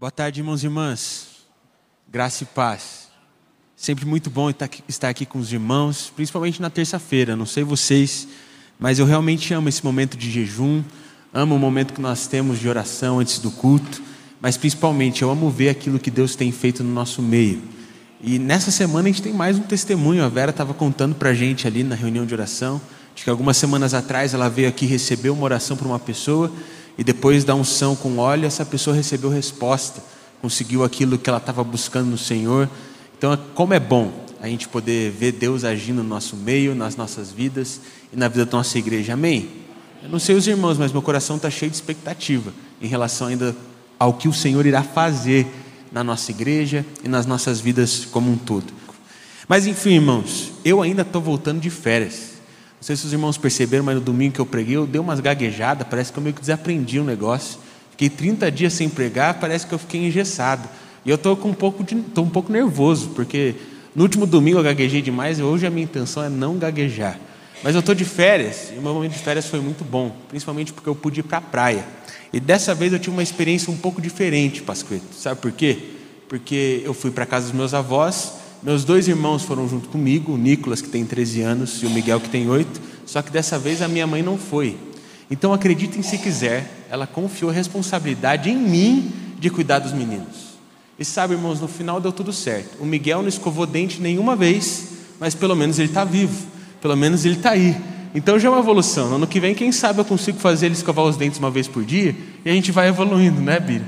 Boa tarde, irmãos e irmãs. Graça e paz. Sempre muito bom estar aqui com os irmãos, principalmente na terça-feira. Não sei vocês, mas eu realmente amo esse momento de jejum, amo o momento que nós temos de oração antes do culto, mas principalmente eu amo ver aquilo que Deus tem feito no nosso meio. E nessa semana a gente tem mais um testemunho. A Vera estava contando para a gente ali na reunião de oração, de que algumas semanas atrás ela veio aqui receber uma oração para uma pessoa e depois da unção com óleo, essa pessoa recebeu resposta, conseguiu aquilo que ela estava buscando no Senhor. Então, como é bom a gente poder ver Deus agindo no nosso meio, nas nossas vidas e na vida da nossa igreja. Amém? Eu não sei os irmãos, mas meu coração está cheio de expectativa em relação ainda ao que o Senhor irá fazer na nossa igreja e nas nossas vidas como um todo. Mas enfim, irmãos, eu ainda estou voltando de férias. Não sei se os irmãos perceberam, mas no domingo que eu preguei, eu dei umas gaguejadas, parece que eu meio que desaprendi um negócio. Fiquei 30 dias sem pregar, parece que eu fiquei engessado. E eu estou um pouco de, um pouco nervoso, porque no último domingo eu gaguejei demais e hoje a minha intenção é não gaguejar. Mas eu estou de férias, e o meu momento de férias foi muito bom, principalmente porque eu pude ir para a praia. E dessa vez eu tive uma experiência um pouco diferente, Pasqueto. Sabe por quê? Porque eu fui para casa dos meus avós meus dois irmãos foram junto comigo, o Nicolas, que tem 13 anos, e o Miguel, que tem 8, só que dessa vez a minha mãe não foi. Então acreditem se quiser, ela confiou a responsabilidade em mim de cuidar dos meninos. E sabe, irmãos, no final deu tudo certo. O Miguel não escovou dente nenhuma vez, mas pelo menos ele está vivo, pelo menos ele está aí. Então já é uma evolução. No ano que vem, quem sabe eu consigo fazer ele escovar os dentes uma vez por dia e a gente vai evoluindo, né, Bira?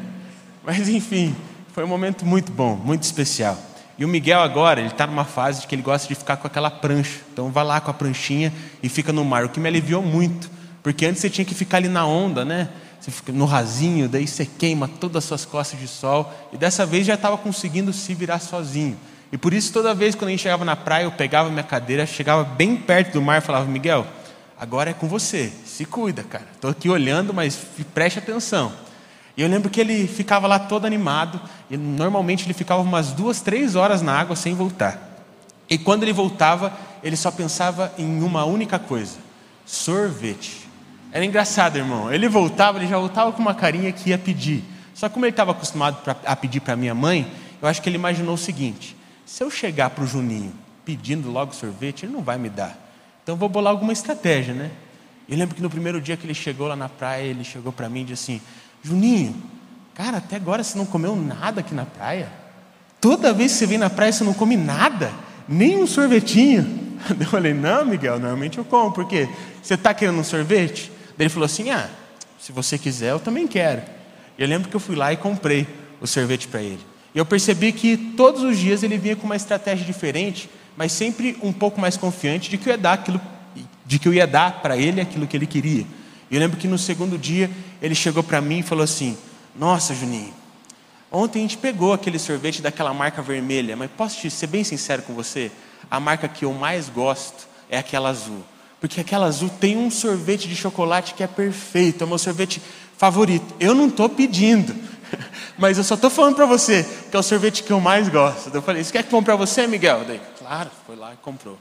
Mas enfim, foi um momento muito bom, muito especial. E o Miguel agora, ele está numa fase de que ele gosta de ficar com aquela prancha. Então vai lá com a pranchinha e fica no mar, o que me aliviou muito. Porque antes você tinha que ficar ali na onda, né? Você fica no rasinho, daí você queima todas as suas costas de sol. E dessa vez já estava conseguindo se virar sozinho. E por isso, toda vez quando a gente chegava na praia, eu pegava minha cadeira, chegava bem perto do mar e falava: Miguel, agora é com você, se cuida, cara. Estou aqui olhando, mas preste atenção. E eu lembro que ele ficava lá todo animado, e normalmente ele ficava umas duas, três horas na água sem voltar. E quando ele voltava, ele só pensava em uma única coisa: sorvete. Era engraçado, irmão. Ele voltava, ele já voltava com uma carinha que ia pedir. Só que como ele estava acostumado pra, a pedir para minha mãe, eu acho que ele imaginou o seguinte: se eu chegar para o Juninho pedindo logo sorvete, ele não vai me dar. Então vou bolar alguma estratégia, né? Eu lembro que no primeiro dia que ele chegou lá na praia, ele chegou para mim e disse assim: Juninho, cara, até agora você não comeu nada aqui na praia? Toda vez que você vem na praia você não come nada? Nem um sorvetinho? Eu falei, não, Miguel, normalmente eu como, por quê? Você está querendo um sorvete? Daí ele falou assim: ah, se você quiser, eu também quero. E eu lembro que eu fui lá e comprei o sorvete para ele. E eu percebi que todos os dias ele vinha com uma estratégia diferente, mas sempre um pouco mais confiante de que eu ia dar aquilo, de que eu ia dar para ele aquilo que ele queria. E eu lembro que no segundo dia ele chegou para mim e falou assim: Nossa, Juninho, ontem a gente pegou aquele sorvete daquela marca vermelha, mas posso te ser bem sincero com você? A marca que eu mais gosto é aquela azul. Porque aquela azul tem um sorvete de chocolate que é perfeito, é o meu sorvete favorito. Eu não estou pedindo, mas eu só estou falando para você que é o sorvete que eu mais gosto. Eu falei: Você quer que compre para você, Miguel? Claro, foi lá e comprou.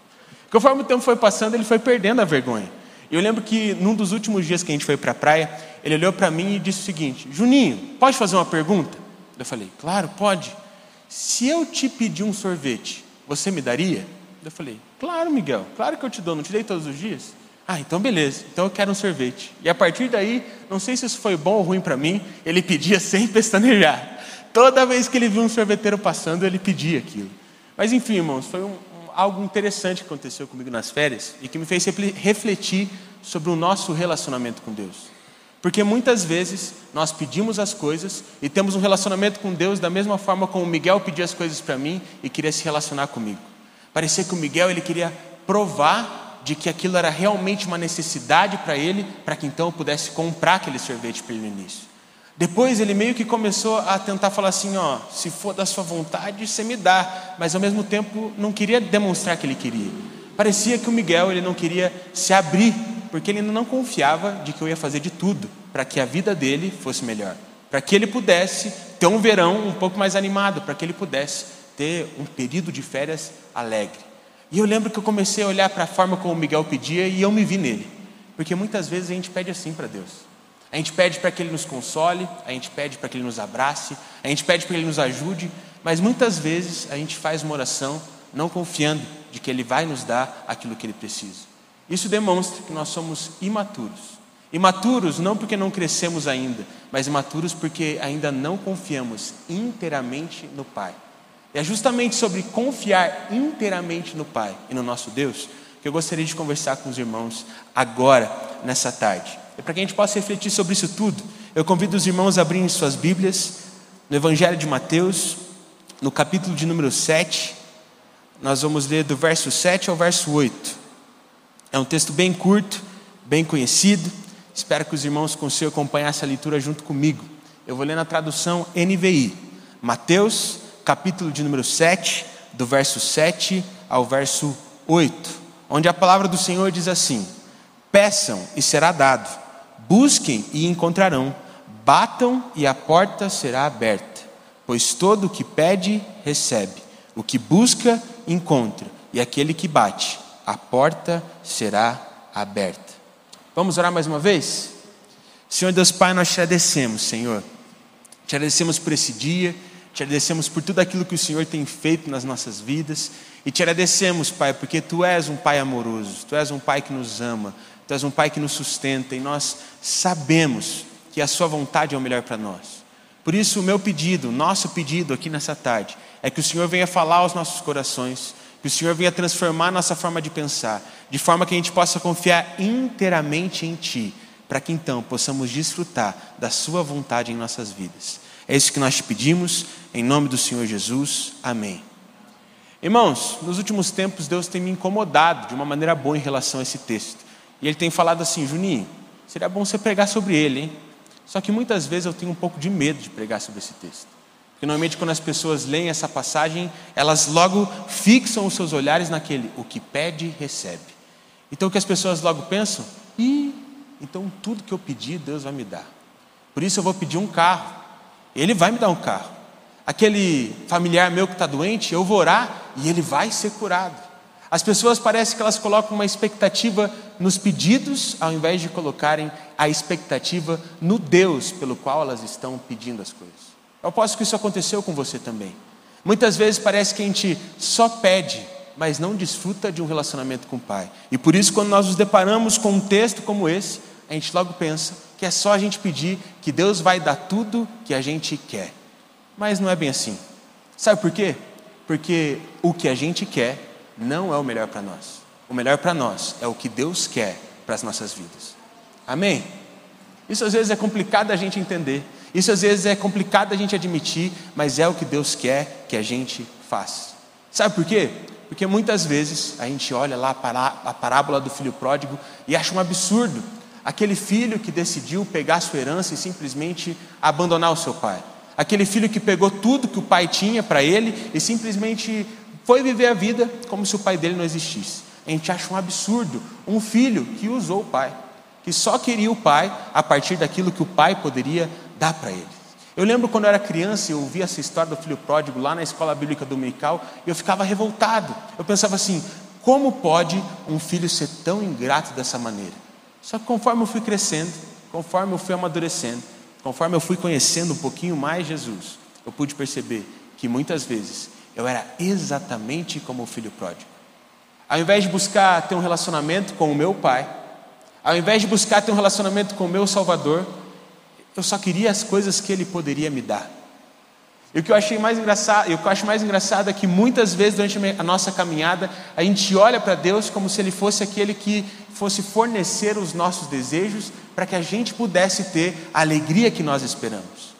Conforme o tempo foi passando, ele foi perdendo a vergonha. E eu lembro que num dos últimos dias que a gente foi para a praia, ele olhou para mim e disse o seguinte: Juninho, pode fazer uma pergunta? Eu falei: Claro, pode. Se eu te pedir um sorvete, você me daria? Eu falei: Claro, Miguel, claro que eu te dou, não te dei todos os dias? Ah, então beleza, então eu quero um sorvete. E a partir daí, não sei se isso foi bom ou ruim para mim, ele pedia sem pestanejar. Toda vez que ele viu um sorveteiro passando, ele pedia aquilo. Mas enfim, irmãos, foi um, algo interessante que aconteceu comigo nas férias e que me fez refletir sobre o nosso relacionamento com Deus. Porque muitas vezes nós pedimos as coisas e temos um relacionamento com Deus da mesma forma como o Miguel pedia as coisas para mim e queria se relacionar comigo. Parecia que o Miguel ele queria provar de que aquilo era realmente uma necessidade para ele, para que então eu pudesse comprar aquele sorvete para ele no início. Depois ele meio que começou a tentar falar assim, ó, se for da sua vontade, você me dá, mas ao mesmo tempo não queria demonstrar que ele queria. Parecia que o Miguel ele não queria se abrir, porque ele não confiava de que eu ia fazer de tudo para que a vida dele fosse melhor, para que ele pudesse ter um verão um pouco mais animado, para que ele pudesse ter um período de férias alegre. E eu lembro que eu comecei a olhar para a forma como o Miguel pedia e eu me vi nele, porque muitas vezes a gente pede assim para Deus. A gente pede para que Ele nos console, a gente pede para que Ele nos abrace, a gente pede para que Ele nos ajude, mas muitas vezes a gente faz uma oração não confiando de que Ele vai nos dar aquilo que Ele precisa. Isso demonstra que nós somos imaturos. Imaturos não porque não crescemos ainda, mas imaturos porque ainda não confiamos inteiramente no Pai. E é justamente sobre confiar inteiramente no Pai e no nosso Deus que eu gostaria de conversar com os irmãos agora, nessa tarde. E para que a gente possa refletir sobre isso tudo, eu convido os irmãos a abrirem suas Bíblias no Evangelho de Mateus, no capítulo de número 7. Nós vamos ler do verso 7 ao verso 8. É um texto bem curto, bem conhecido. Espero que os irmãos consigam acompanhar essa leitura junto comigo. Eu vou ler na tradução NVI. Mateus, capítulo de número 7, do verso 7 ao verso 8 onde a palavra do Senhor diz assim: Peçam e será dado, busquem e encontrarão, batam e a porta será aberta, pois todo o que pede, recebe, o que busca, encontra, e aquele que bate, a porta será aberta. Vamos orar mais uma vez? Senhor Deus Pai, nós te agradecemos, Senhor. Te agradecemos por esse dia, te agradecemos por tudo aquilo que o Senhor tem feito nas nossas vidas. E te agradecemos, Pai, porque Tu és um Pai amoroso, Tu és um Pai que nos ama, Tu és um Pai que nos sustenta e nós sabemos que a Sua vontade é o melhor para nós. Por isso, o meu pedido, nosso pedido aqui nessa tarde, é que o Senhor venha falar aos nossos corações, que o Senhor venha transformar nossa forma de pensar, de forma que a gente possa confiar inteiramente em Ti, para que então possamos desfrutar da Sua vontade em nossas vidas. É isso que nós te pedimos, em nome do Senhor Jesus. Amém. Irmãos, nos últimos tempos Deus tem me incomodado de uma maneira boa em relação a esse texto. E Ele tem falado assim: Juninho, seria bom você pregar sobre ele, hein? Só que muitas vezes eu tenho um pouco de medo de pregar sobre esse texto. Porque normalmente quando as pessoas leem essa passagem, elas logo fixam os seus olhares naquele, o que pede, recebe. Então o que as pessoas logo pensam? Ih, então tudo que eu pedi, Deus vai me dar. Por isso eu vou pedir um carro. Ele vai me dar um carro aquele familiar meu que está doente, eu vou orar e ele vai ser curado. As pessoas parecem que elas colocam uma expectativa nos pedidos, ao invés de colocarem a expectativa no Deus pelo qual elas estão pedindo as coisas. Eu posso que isso aconteceu com você também. Muitas vezes parece que a gente só pede, mas não desfruta de um relacionamento com o Pai. E por isso, quando nós nos deparamos com um texto como esse, a gente logo pensa que é só a gente pedir que Deus vai dar tudo que a gente quer. Mas não é bem assim. Sabe por quê? Porque o que a gente quer não é o melhor para nós. O melhor para nós é o que Deus quer para as nossas vidas. Amém? Isso às vezes é complicado a gente entender. Isso às vezes é complicado a gente admitir, mas é o que Deus quer que a gente faça. Sabe por quê? Porque muitas vezes a gente olha lá a parábola do filho pródigo e acha um absurdo aquele filho que decidiu pegar sua herança e simplesmente abandonar o seu pai. Aquele filho que pegou tudo que o pai tinha para ele e simplesmente foi viver a vida como se o pai dele não existisse. A gente acha um absurdo um filho que usou o pai, que só queria o pai a partir daquilo que o pai poderia dar para ele. Eu lembro quando eu era criança, eu ouvia essa história do filho pródigo lá na escola bíblica dominical e eu ficava revoltado. Eu pensava assim: como pode um filho ser tão ingrato dessa maneira? Só que conforme eu fui crescendo, conforme eu fui amadurecendo, Conforme eu fui conhecendo um pouquinho mais Jesus, eu pude perceber que muitas vezes eu era exatamente como o filho pródigo. Ao invés de buscar ter um relacionamento com o meu pai, ao invés de buscar ter um relacionamento com o meu Salvador, eu só queria as coisas que ele poderia me dar. E o que eu achei mais engraçado, o que eu acho mais engraçado é que muitas vezes durante a nossa caminhada, a gente olha para Deus como se ele fosse aquele que fosse fornecer os nossos desejos para que a gente pudesse ter a alegria que nós esperamos.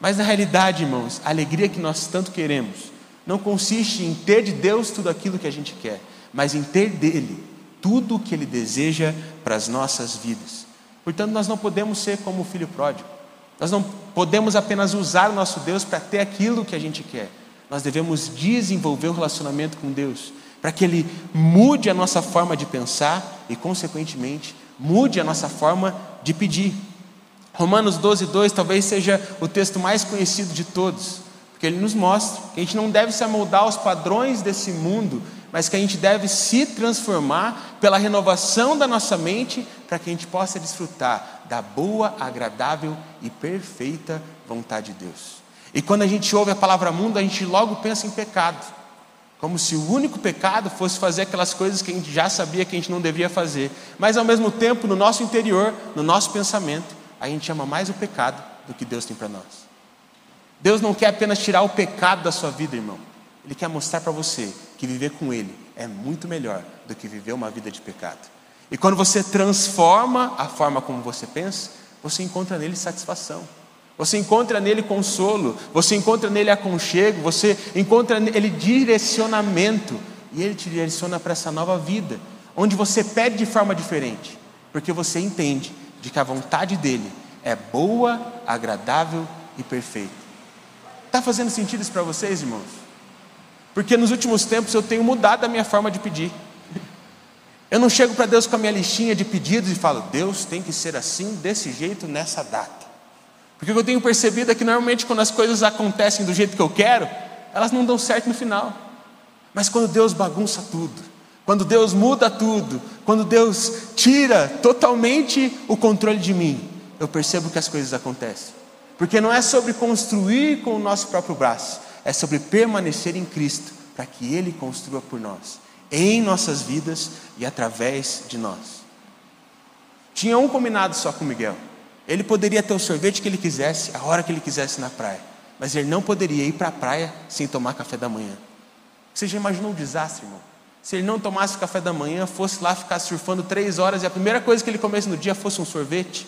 Mas na realidade, irmãos, a alegria que nós tanto queremos não consiste em ter de Deus tudo aquilo que a gente quer, mas em ter dele tudo o que ele deseja para as nossas vidas. Portanto, nós não podemos ser como o filho pródigo. Nós não podemos apenas usar o nosso Deus para ter aquilo que a gente quer. Nós devemos desenvolver o relacionamento com Deus, para que Ele mude a nossa forma de pensar e, consequentemente, mude a nossa forma de pedir. Romanos 12, 2 talvez seja o texto mais conhecido de todos, porque ele nos mostra que a gente não deve se amoldar aos padrões desse mundo, mas que a gente deve se transformar pela renovação da nossa mente, para que a gente possa desfrutar da boa, agradável e perfeita vontade de Deus. E quando a gente ouve a palavra mundo, a gente logo pensa em pecado, como se o único pecado fosse fazer aquelas coisas que a gente já sabia que a gente não devia fazer, mas ao mesmo tempo, no nosso interior, no nosso pensamento, a gente ama mais o pecado do que Deus tem para nós. Deus não quer apenas tirar o pecado da sua vida, irmão. Ele quer mostrar para você que viver com Ele é muito melhor do que viver uma vida de pecado. E quando você transforma a forma como você pensa, você encontra nele satisfação. Você encontra nele consolo, você encontra nele aconchego, você encontra nele direcionamento. E ele te direciona para essa nova vida, onde você pede de forma diferente, porque você entende de que a vontade dele é boa, agradável e perfeita. Está fazendo sentido isso para vocês, irmãos? Porque nos últimos tempos eu tenho mudado a minha forma de pedir. Eu não chego para Deus com a minha listinha de pedidos e falo, Deus tem que ser assim, desse jeito, nessa data. Porque o que eu tenho percebido é que normalmente quando as coisas acontecem do jeito que eu quero, elas não dão certo no final. Mas quando Deus bagunça tudo, quando Deus muda tudo, quando Deus tira totalmente o controle de mim, eu percebo que as coisas acontecem. Porque não é sobre construir com o nosso próprio braço, é sobre permanecer em Cristo, para que Ele construa por nós, em nossas vidas e através de nós. Tinha um combinado só com Miguel. Ele poderia ter o sorvete que ele quisesse, a hora que ele quisesse na praia, mas ele não poderia ir para a praia sem tomar café da manhã. Você já imaginou um desastre, irmão? Se ele não tomasse café da manhã, fosse lá ficar surfando três horas e a primeira coisa que ele comesse no dia fosse um sorvete,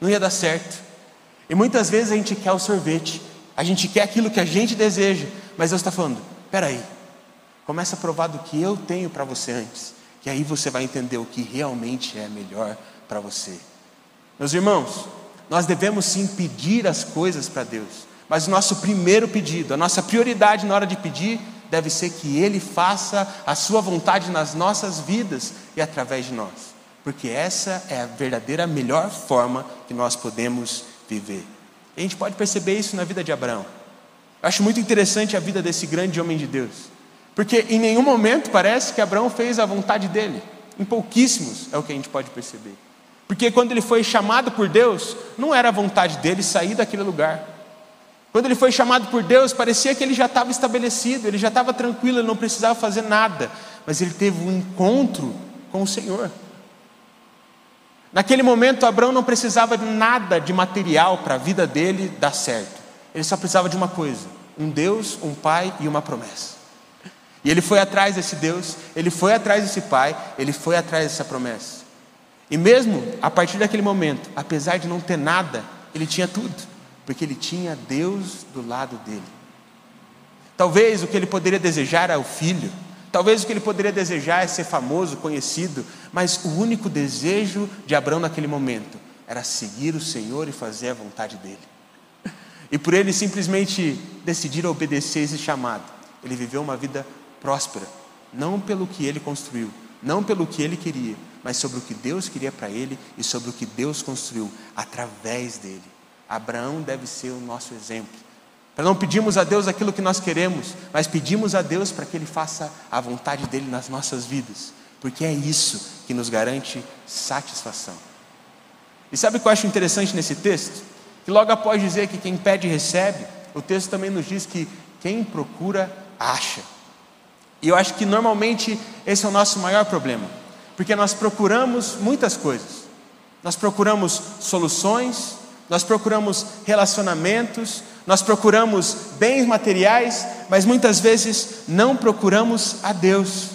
não ia dar certo. E muitas vezes a gente quer o sorvete, a gente quer aquilo que a gente deseja, mas Deus está falando: peraí, começa a provar do que eu tenho para você antes, que aí você vai entender o que realmente é melhor para você. Meus irmãos, nós devemos sim pedir as coisas para Deus, mas o nosso primeiro pedido, a nossa prioridade na hora de pedir, deve ser que Ele faça a Sua vontade nas nossas vidas e através de nós, porque essa é a verdadeira melhor forma que nós podemos viver. E a gente pode perceber isso na vida de Abraão. Eu acho muito interessante a vida desse grande homem de Deus, porque em nenhum momento parece que Abraão fez a vontade dele, em pouquíssimos é o que a gente pode perceber. Porque quando ele foi chamado por Deus, não era a vontade dele sair daquele lugar. Quando ele foi chamado por Deus, parecia que ele já estava estabelecido, ele já estava tranquilo, ele não precisava fazer nada. Mas ele teve um encontro com o Senhor. Naquele momento, Abraão não precisava de nada de material para a vida dele dar certo. Ele só precisava de uma coisa: um Deus, um Pai e uma promessa. E ele foi atrás desse Deus, ele foi atrás desse Pai, ele foi atrás dessa promessa. E mesmo a partir daquele momento, apesar de não ter nada, ele tinha tudo porque ele tinha Deus do lado dele. Talvez o que ele poderia desejar era o filho, talvez o que ele poderia desejar é ser famoso, conhecido, mas o único desejo de Abraão naquele momento era seguir o Senhor e fazer a vontade dele. E por ele simplesmente decidir obedecer esse chamado, ele viveu uma vida próspera, não pelo que ele construiu, não pelo que ele queria, mas sobre o que Deus queria para ele e sobre o que Deus construiu através dele. Abraão deve ser o nosso exemplo. Para não pedirmos a Deus aquilo que nós queremos, mas pedimos a Deus para que Ele faça a vontade dEle nas nossas vidas, porque é isso que nos garante satisfação. E sabe o que eu acho interessante nesse texto? Que logo após dizer que quem pede recebe, o texto também nos diz que quem procura acha. E eu acho que normalmente esse é o nosso maior problema, porque nós procuramos muitas coisas, nós procuramos soluções, nós procuramos relacionamentos, nós procuramos bens materiais, mas muitas vezes não procuramos a Deus.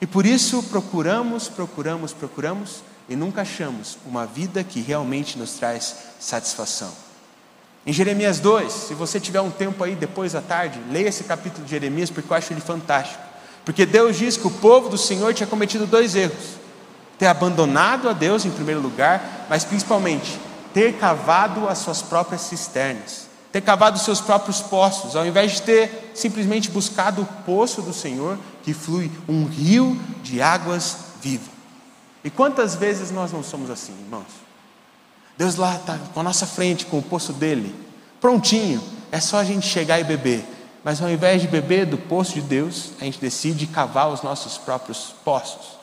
E por isso procuramos, procuramos, procuramos e nunca achamos uma vida que realmente nos traz satisfação. Em Jeremias 2, se você tiver um tempo aí depois da tarde, leia esse capítulo de Jeremias porque eu acho ele fantástico. Porque Deus diz que o povo do Senhor tinha cometido dois erros: ter abandonado a Deus em primeiro lugar, mas principalmente ter cavado as suas próprias cisternas, ter cavado os seus próprios poços, ao invés de ter simplesmente buscado o poço do Senhor, que flui um rio de águas vivas. E quantas vezes nós não somos assim, irmãos? Deus lá está com a nossa frente, com o poço dele, prontinho, é só a gente chegar e beber. mas ao invés de beber do poço de Deus, a gente decide cavar os nossos próprios poços.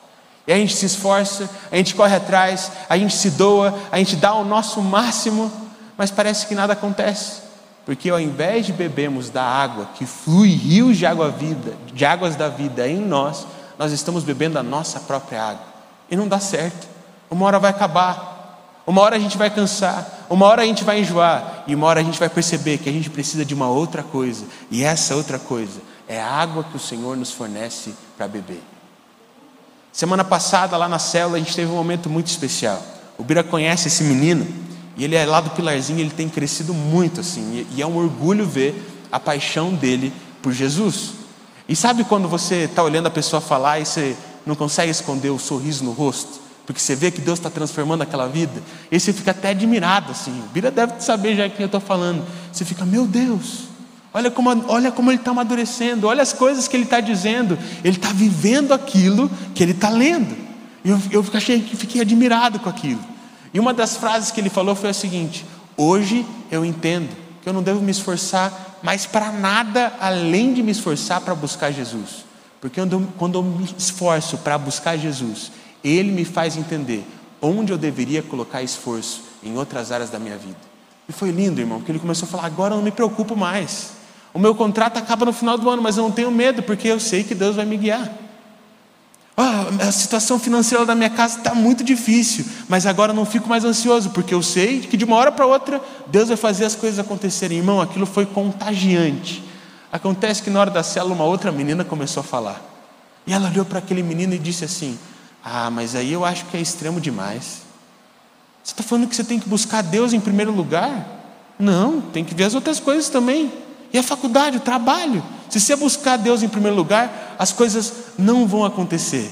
E a gente se esforça, a gente corre atrás, a gente se doa, a gente dá o nosso máximo, mas parece que nada acontece. Porque ao invés de bebermos da água que flui rios de água vida, de águas da vida em nós, nós estamos bebendo a nossa própria água. E não dá certo. Uma hora vai acabar. Uma hora a gente vai cansar, uma hora a gente vai enjoar, e uma hora a gente vai perceber que a gente precisa de uma outra coisa, e essa outra coisa é a água que o Senhor nos fornece para beber. Semana passada, lá na célula, a gente teve um momento muito especial. O Bira conhece esse menino, e ele é lá do Pilarzinho, ele tem crescido muito assim, e é um orgulho ver a paixão dele por Jesus. E sabe quando você está olhando a pessoa falar e você não consegue esconder o sorriso no rosto? Porque você vê que Deus está transformando aquela vida, e você fica até admirado assim. O Bira deve saber já que eu estou falando. Você fica, meu Deus, Olha como, olha como ele está amadurecendo, olha as coisas que ele está dizendo. Ele está vivendo aquilo que ele está lendo. Eu, eu achei, fiquei admirado com aquilo. E uma das frases que ele falou foi a seguinte: Hoje eu entendo que eu não devo me esforçar mais para nada além de me esforçar para buscar Jesus. Porque quando eu me esforço para buscar Jesus, Ele me faz entender onde eu deveria colocar esforço em outras áreas da minha vida. E foi lindo, irmão, porque ele começou a falar: agora eu não me preocupo mais. O meu contrato acaba no final do ano, mas eu não tenho medo, porque eu sei que Deus vai me guiar. Oh, a situação financeira da minha casa está muito difícil, mas agora eu não fico mais ansioso, porque eu sei que de uma hora para outra Deus vai fazer as coisas acontecerem. Irmão, aquilo foi contagiante. Acontece que na hora da célula uma outra menina começou a falar. E ela olhou para aquele menino e disse assim: Ah, mas aí eu acho que é extremo demais. Você está falando que você tem que buscar Deus em primeiro lugar? Não, tem que ver as outras coisas também. E a faculdade, o trabalho. Se você buscar Deus em primeiro lugar, as coisas não vão acontecer.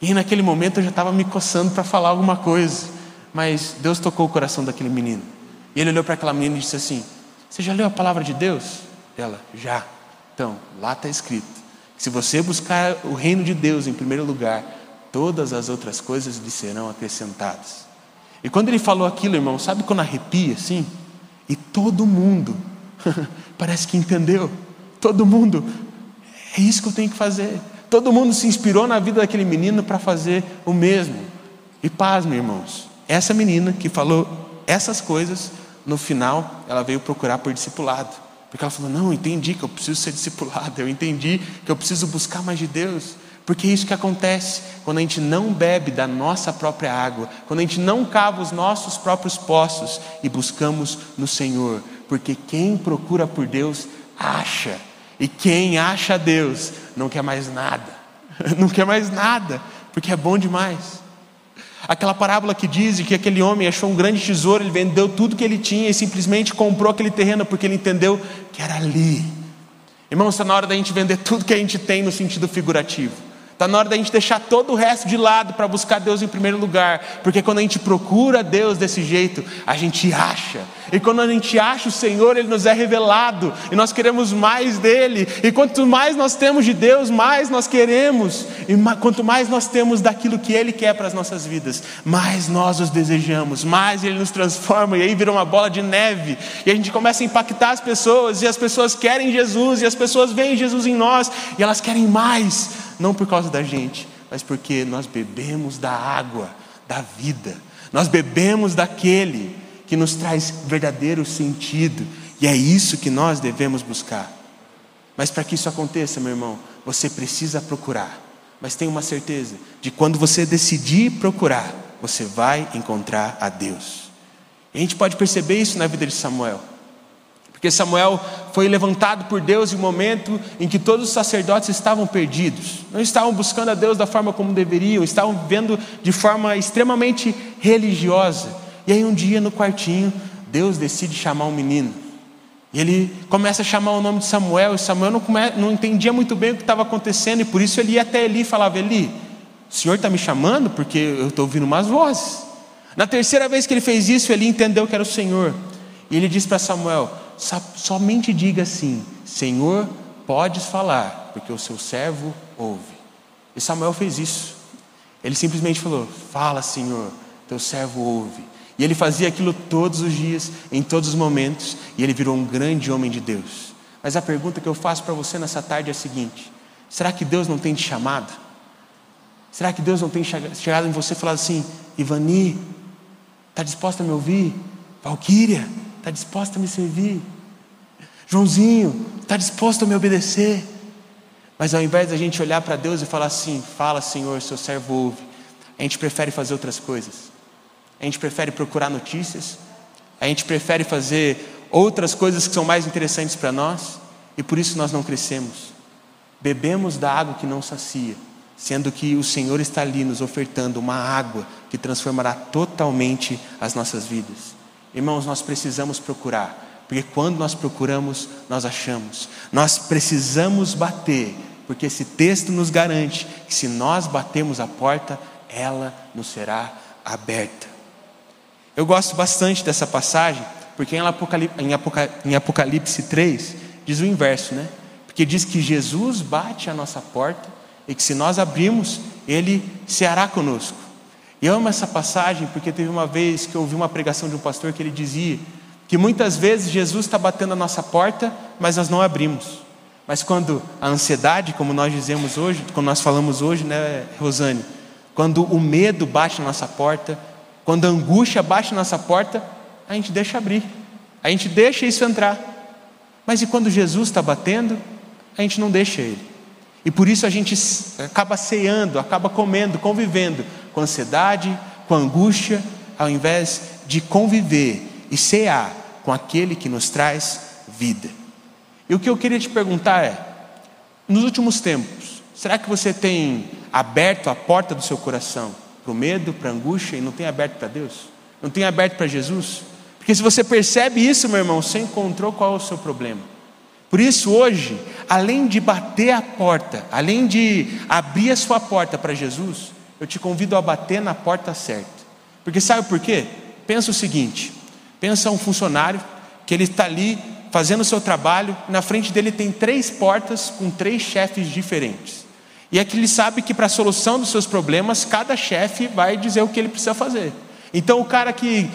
E naquele momento eu já estava me coçando para falar alguma coisa. Mas Deus tocou o coração daquele menino. E ele olhou para aquela menina e disse assim: Você já leu a palavra de Deus? Ela, já. Então, lá está escrito: que se você buscar o reino de Deus em primeiro lugar, todas as outras coisas lhe serão acrescentadas. E quando ele falou aquilo, irmão, sabe quando arrepia assim? E todo mundo Parece que entendeu. Todo mundo, é isso que eu tenho que fazer. Todo mundo se inspirou na vida daquele menino para fazer o mesmo. E paz, meus irmãos, essa menina que falou essas coisas, no final ela veio procurar por discipulado. Porque ela falou: Não, eu entendi que eu preciso ser discipulado, eu entendi que eu preciso buscar mais de Deus. Porque é isso que acontece quando a gente não bebe da nossa própria água, quando a gente não cava os nossos próprios poços e buscamos no Senhor porque quem procura por Deus acha, e quem acha Deus não quer mais nada, não quer mais nada, porque é bom demais. Aquela parábola que diz que aquele homem achou um grande tesouro, ele vendeu tudo que ele tinha e simplesmente comprou aquele terreno porque ele entendeu que era ali. Irmãos, está na hora da gente vender tudo que a gente tem no sentido figurativo. Está na hora da gente deixar todo o resto de lado para buscar Deus em primeiro lugar, porque quando a gente procura Deus desse jeito, a gente acha, e quando a gente acha o Senhor, Ele nos é revelado, e nós queremos mais dele, e quanto mais nós temos de Deus, mais nós queremos, e quanto mais nós temos daquilo que Ele quer para as nossas vidas, mais nós os desejamos, mais Ele nos transforma, e aí vira uma bola de neve, e a gente começa a impactar as pessoas, e as pessoas querem Jesus, e as pessoas veem Jesus em nós, e elas querem mais não por causa da gente, mas porque nós bebemos da água da vida, nós bebemos daquele que nos traz verdadeiro sentido, e é isso que nós devemos buscar. Mas para que isso aconteça, meu irmão, você precisa procurar, mas tenha uma certeza de quando você decidir procurar, você vai encontrar a Deus. E a gente pode perceber isso na vida de Samuel. Porque Samuel foi levantado por Deus em um momento em que todos os sacerdotes estavam perdidos, não estavam buscando a Deus da forma como deveriam, estavam vivendo de forma extremamente religiosa. E aí um dia no quartinho, Deus decide chamar um menino. E ele começa a chamar o nome de Samuel, e Samuel não, come, não entendia muito bem o que estava acontecendo, e por isso ele ia até Eli e falava: Eli, o senhor está me chamando porque eu estou ouvindo umas vozes. Na terceira vez que ele fez isso, ele entendeu que era o Senhor. E ele disse para Samuel: somente diga assim: Senhor, podes falar, porque o seu servo ouve. E Samuel fez isso. Ele simplesmente falou: Fala, Senhor, teu servo ouve. E ele fazia aquilo todos os dias, em todos os momentos, e ele virou um grande homem de Deus. Mas a pergunta que eu faço para você nessa tarde é a seguinte: será que Deus não tem te chamado? Será que Deus não tem chegado em você e falado assim, Ivani, está disposta a me ouvir? Valquíria, está disposta a me servir? Joãozinho, está disposto a me obedecer? Mas ao invés da gente olhar para Deus e falar assim, fala Senhor, seu servo ouve, a gente prefere fazer outras coisas. A gente prefere procurar notícias, a gente prefere fazer outras coisas que são mais interessantes para nós, e por isso nós não crescemos. Bebemos da água que não sacia, sendo que o Senhor está ali nos ofertando uma água que transformará totalmente as nossas vidas. Irmãos, nós precisamos procurar, porque quando nós procuramos, nós achamos. Nós precisamos bater, porque esse texto nos garante que se nós batemos a porta, ela nos será aberta. Eu gosto bastante dessa passagem, porque em Apocalipse, em Apocalipse 3 diz o inverso, né? Porque diz que Jesus bate a nossa porta e que se nós abrirmos, ele se hará conosco. E eu amo essa passagem porque teve uma vez que eu ouvi uma pregação de um pastor que ele dizia que muitas vezes Jesus está batendo a nossa porta, mas nós não abrimos. Mas quando a ansiedade, como nós dizemos hoje, como nós falamos hoje, né, Rosane? Quando o medo bate na nossa porta, quando a angústia bate na nossa porta, a gente deixa abrir, a gente deixa isso entrar. Mas e quando Jesus está batendo, a gente não deixa ele. E por isso a gente acaba ceando, acaba comendo, convivendo com ansiedade, com angústia, ao invés de conviver e cear com aquele que nos traz vida. E o que eu queria te perguntar é: nos últimos tempos, será que você tem aberto a porta do seu coração para o medo, para a angústia e não tem aberto para Deus? Não tem aberto para Jesus? Porque se você percebe isso, meu irmão, você encontrou qual é o seu problema. Por isso, hoje, além de bater a porta, além de abrir a sua porta para Jesus, eu te convido a bater na porta certa. Porque sabe por quê? Pensa o seguinte: pensa um funcionário que ele está ali fazendo o seu trabalho, na frente dele tem três portas com três chefes diferentes. E é que ele sabe que para a solução dos seus problemas, cada chefe vai dizer o que ele precisa fazer. Então, o cara que,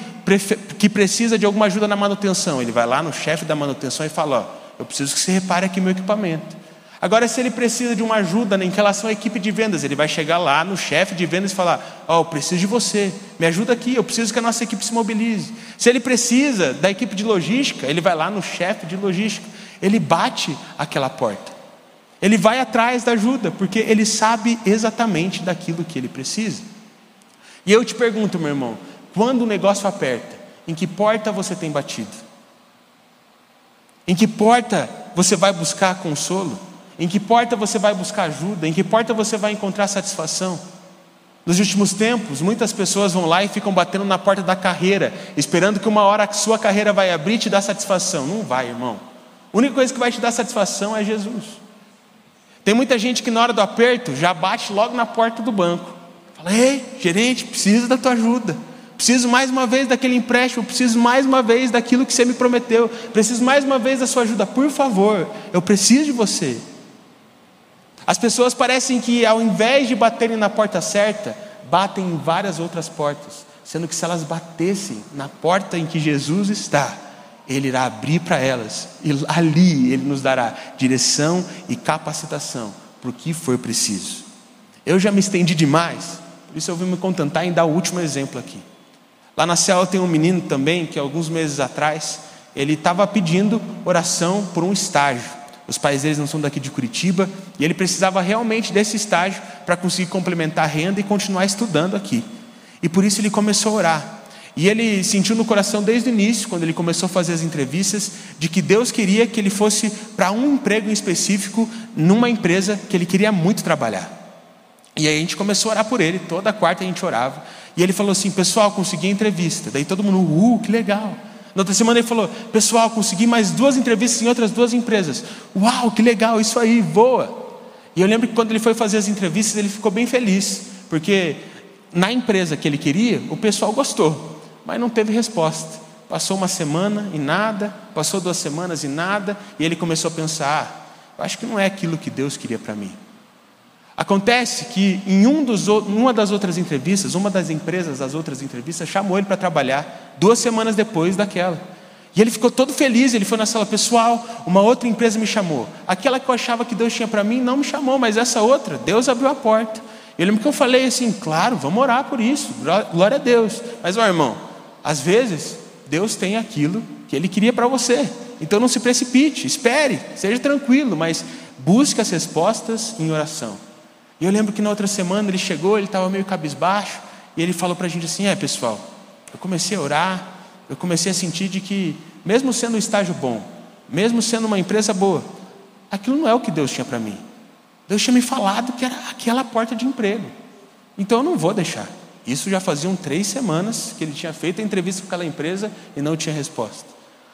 que precisa de alguma ajuda na manutenção, ele vai lá no chefe da manutenção e fala: Ó, eu preciso que você repare aqui meu equipamento. Agora, se ele precisa de uma ajuda em relação à equipe de vendas, ele vai chegar lá no chefe de vendas e falar: Ó, oh, eu preciso de você, me ajuda aqui, eu preciso que a nossa equipe se mobilize. Se ele precisa da equipe de logística, ele vai lá no chefe de logística, ele bate aquela porta. Ele vai atrás da ajuda, porque ele sabe exatamente daquilo que ele precisa. E eu te pergunto, meu irmão, quando o negócio aperta, em que porta você tem batido? Em que porta você vai buscar consolo? Em que porta você vai buscar ajuda? Em que porta você vai encontrar satisfação? Nos últimos tempos, muitas pessoas vão lá e ficam batendo na porta da carreira, esperando que uma hora a sua carreira vai abrir e te dar satisfação. Não vai, irmão. A única coisa que vai te dar satisfação é Jesus. Tem muita gente que na hora do aperto já bate logo na porta do banco. Fala: "Ei, gerente, preciso da tua ajuda. Preciso mais uma vez daquele empréstimo, preciso mais uma vez daquilo que você me prometeu. Preciso mais uma vez da sua ajuda, por favor. Eu preciso de você." As pessoas parecem que, ao invés de baterem na porta certa, batem em várias outras portas, sendo que se elas batessem na porta em que Jesus está, Ele irá abrir para elas, e ali Ele nos dará direção e capacitação para o que for preciso. Eu já me estendi demais, por isso eu vou me contentar em dar o último exemplo aqui. Lá na cela tem um menino também que, alguns meses atrás, ele estava pedindo oração por um estágio. Os pais deles não são daqui de Curitiba e ele precisava realmente desse estágio para conseguir complementar a renda e continuar estudando aqui. E por isso ele começou a orar. E ele sentiu no coração desde o início, quando ele começou a fazer as entrevistas, de que Deus queria que ele fosse para um emprego em específico numa empresa que ele queria muito trabalhar. E aí a gente começou a orar por ele, toda quarta a gente orava. E ele falou assim: Pessoal, consegui a entrevista. Daí todo mundo, uh, que legal. Na outra semana ele falou: Pessoal, consegui mais duas entrevistas em outras duas empresas. Uau, que legal, isso aí, voa. E eu lembro que quando ele foi fazer as entrevistas, ele ficou bem feliz, porque na empresa que ele queria, o pessoal gostou, mas não teve resposta. Passou uma semana e nada, passou duas semanas e nada, e ele começou a pensar: ah, acho que não é aquilo que Deus queria para mim. Acontece que em um dos, uma das outras entrevistas, uma das empresas das outras entrevistas chamou ele para trabalhar duas semanas depois daquela. E ele ficou todo feliz, ele foi na sala pessoal, uma outra empresa me chamou. Aquela que eu achava que Deus tinha para mim não me chamou, mas essa outra, Deus abriu a porta. Eu lembro que eu falei assim, claro, vamos orar por isso, glória a Deus. Mas, ó irmão, às vezes Deus tem aquilo que Ele queria para você. Então não se precipite, espere, seja tranquilo, mas busque as respostas em oração. E eu lembro que na outra semana ele chegou, ele estava meio cabisbaixo, e ele falou para a gente assim: é pessoal, eu comecei a orar, eu comecei a sentir de que, mesmo sendo um estágio bom, mesmo sendo uma empresa boa, aquilo não é o que Deus tinha para mim. Deus tinha me falado que era aquela porta de emprego. Então eu não vou deixar. Isso já faziam três semanas que ele tinha feito a entrevista com aquela empresa e não tinha resposta.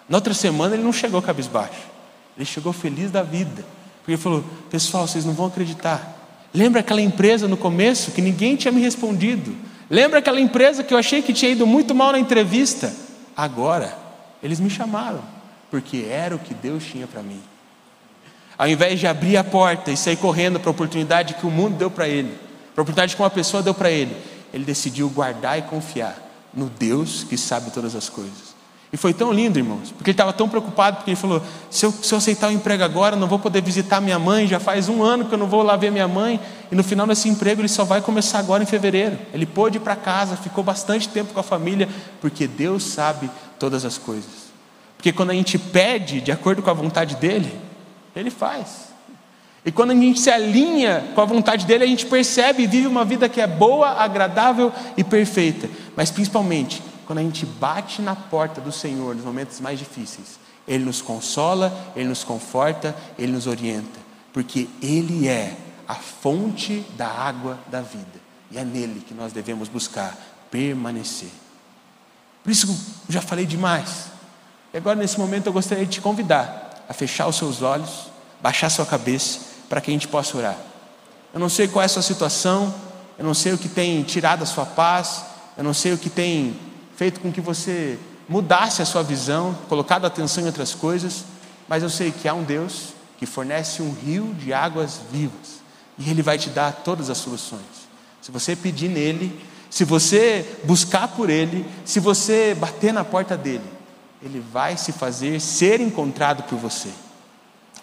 Na outra semana ele não chegou cabisbaixo. Ele chegou feliz da vida. Porque ele falou: Pessoal, vocês não vão acreditar. Lembra aquela empresa no começo que ninguém tinha me respondido? Lembra aquela empresa que eu achei que tinha ido muito mal na entrevista? Agora, eles me chamaram, porque era o que Deus tinha para mim. Ao invés de abrir a porta e sair correndo para a oportunidade que o mundo deu para ele, para a oportunidade que uma pessoa deu para ele, ele decidiu guardar e confiar no Deus que sabe todas as coisas. E foi tão lindo, irmãos, porque ele estava tão preocupado, porque ele falou: se eu, se eu aceitar o emprego agora, não vou poder visitar minha mãe, já faz um ano que eu não vou lá ver minha mãe, e no final desse emprego ele só vai começar agora em fevereiro. Ele pôde ir para casa, ficou bastante tempo com a família, porque Deus sabe todas as coisas. Porque quando a gente pede de acordo com a vontade dele, ele faz. E quando a gente se alinha com a vontade dele, a gente percebe e vive uma vida que é boa, agradável e perfeita. Mas principalmente, quando a gente bate na porta do Senhor nos momentos mais difíceis, ele nos consola, ele nos conforta, ele nos orienta, porque ele é a fonte da água da vida. E é nele que nós devemos buscar permanecer. Por isso, eu já falei demais. E agora, nesse momento, eu gostaria de te convidar a fechar os seus olhos, baixar sua cabeça, para que a gente possa orar. Eu não sei qual é a sua situação, eu não sei o que tem tirado a sua paz, eu não sei o que tem feito com que você mudasse a sua visão, colocado atenção em outras coisas, mas eu sei que há um Deus que fornece um rio de águas vivas e Ele vai te dar todas as soluções. Se você pedir nele, se você buscar por Ele, se você bater na porta dele, ele vai se fazer ser encontrado por você.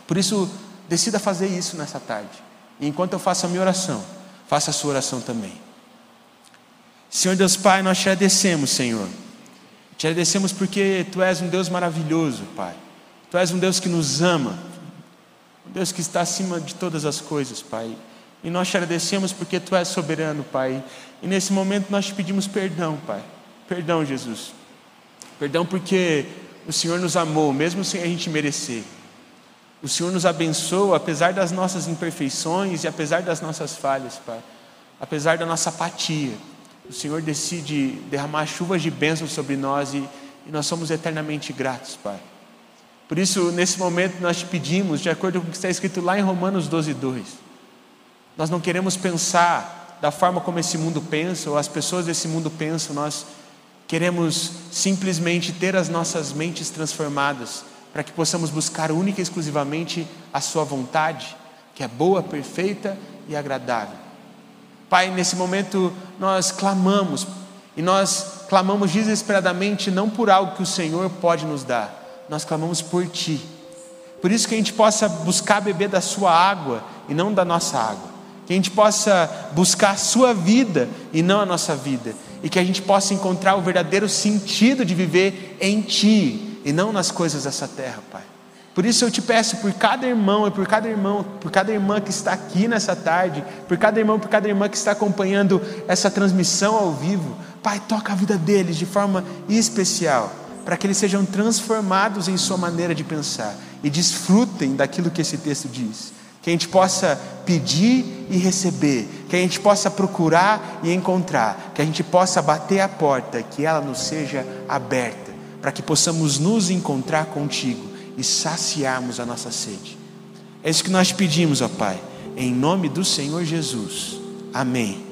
Por isso, decida fazer isso nessa tarde. E enquanto eu faço a minha oração, faça a sua oração também. Senhor Deus Pai, nós te agradecemos, Senhor. Te agradecemos porque Tu és um Deus maravilhoso, Pai. Tu és um Deus que nos ama, um Deus que está acima de todas as coisas, Pai. E nós te agradecemos porque Tu és soberano, Pai. E nesse momento nós te pedimos perdão, Pai. Perdão, Jesus. Perdão porque o Senhor nos amou, mesmo sem a gente merecer. O Senhor nos abençoa, apesar das nossas imperfeições e apesar das nossas falhas, Pai. Apesar da nossa apatia. O Senhor decide derramar chuvas de bênçãos sobre nós e, e nós somos eternamente gratos, Pai. Por isso, nesse momento, nós te pedimos, de acordo com o que está escrito lá em Romanos 12, 2. Nós não queremos pensar da forma como esse mundo pensa, ou as pessoas desse mundo pensam, nós Queremos simplesmente ter as nossas mentes transformadas para que possamos buscar única e exclusivamente a Sua vontade, que é boa, perfeita e agradável. Pai, nesse momento nós clamamos, e nós clamamos desesperadamente não por algo que o Senhor pode nos dar, nós clamamos por Ti. Por isso que a gente possa buscar beber da Sua água e não da nossa água. Que a gente possa buscar a Sua vida e não a nossa vida e que a gente possa encontrar o verdadeiro sentido de viver em Ti e não nas coisas dessa terra, Pai. Por isso eu te peço por cada irmão e por cada irmão, por cada irmã que está aqui nessa tarde, por cada irmão, por cada irmã que está acompanhando essa transmissão ao vivo, Pai, toca a vida deles de forma especial, para que eles sejam transformados em sua maneira de pensar e desfrutem daquilo que esse texto diz. Que a gente possa pedir e receber, que a gente possa procurar e encontrar, que a gente possa bater a porta, que ela nos seja aberta, para que possamos nos encontrar contigo e saciarmos a nossa sede. É isso que nós pedimos, ó Pai, em nome do Senhor Jesus. Amém.